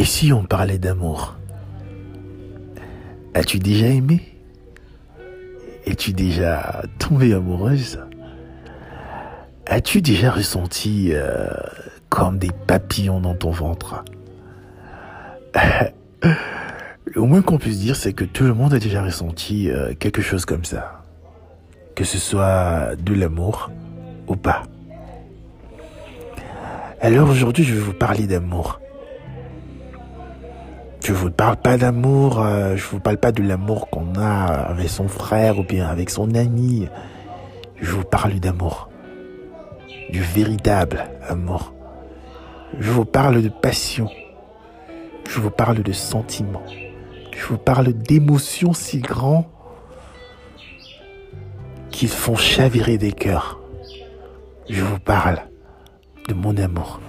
Et si on parlait d'amour? As-tu déjà aimé? Es-tu déjà tombée amoureuse? As-tu déjà ressenti euh, comme des papillons dans ton ventre? Le moins qu'on puisse dire, c'est que tout le monde a déjà ressenti euh, quelque chose comme ça. Que ce soit de l'amour ou pas. Alors aujourd'hui, je vais vous parler d'amour. Je vous parle pas d'amour, euh, je vous parle pas de l'amour qu'on a avec son frère ou bien avec son ami. Je vous parle d'amour. Du véritable amour. Je vous parle de passion. Je vous parle de sentiments. Je vous parle d'émotions si grands qu'ils font chavirer des cœurs. Je vous parle de mon amour.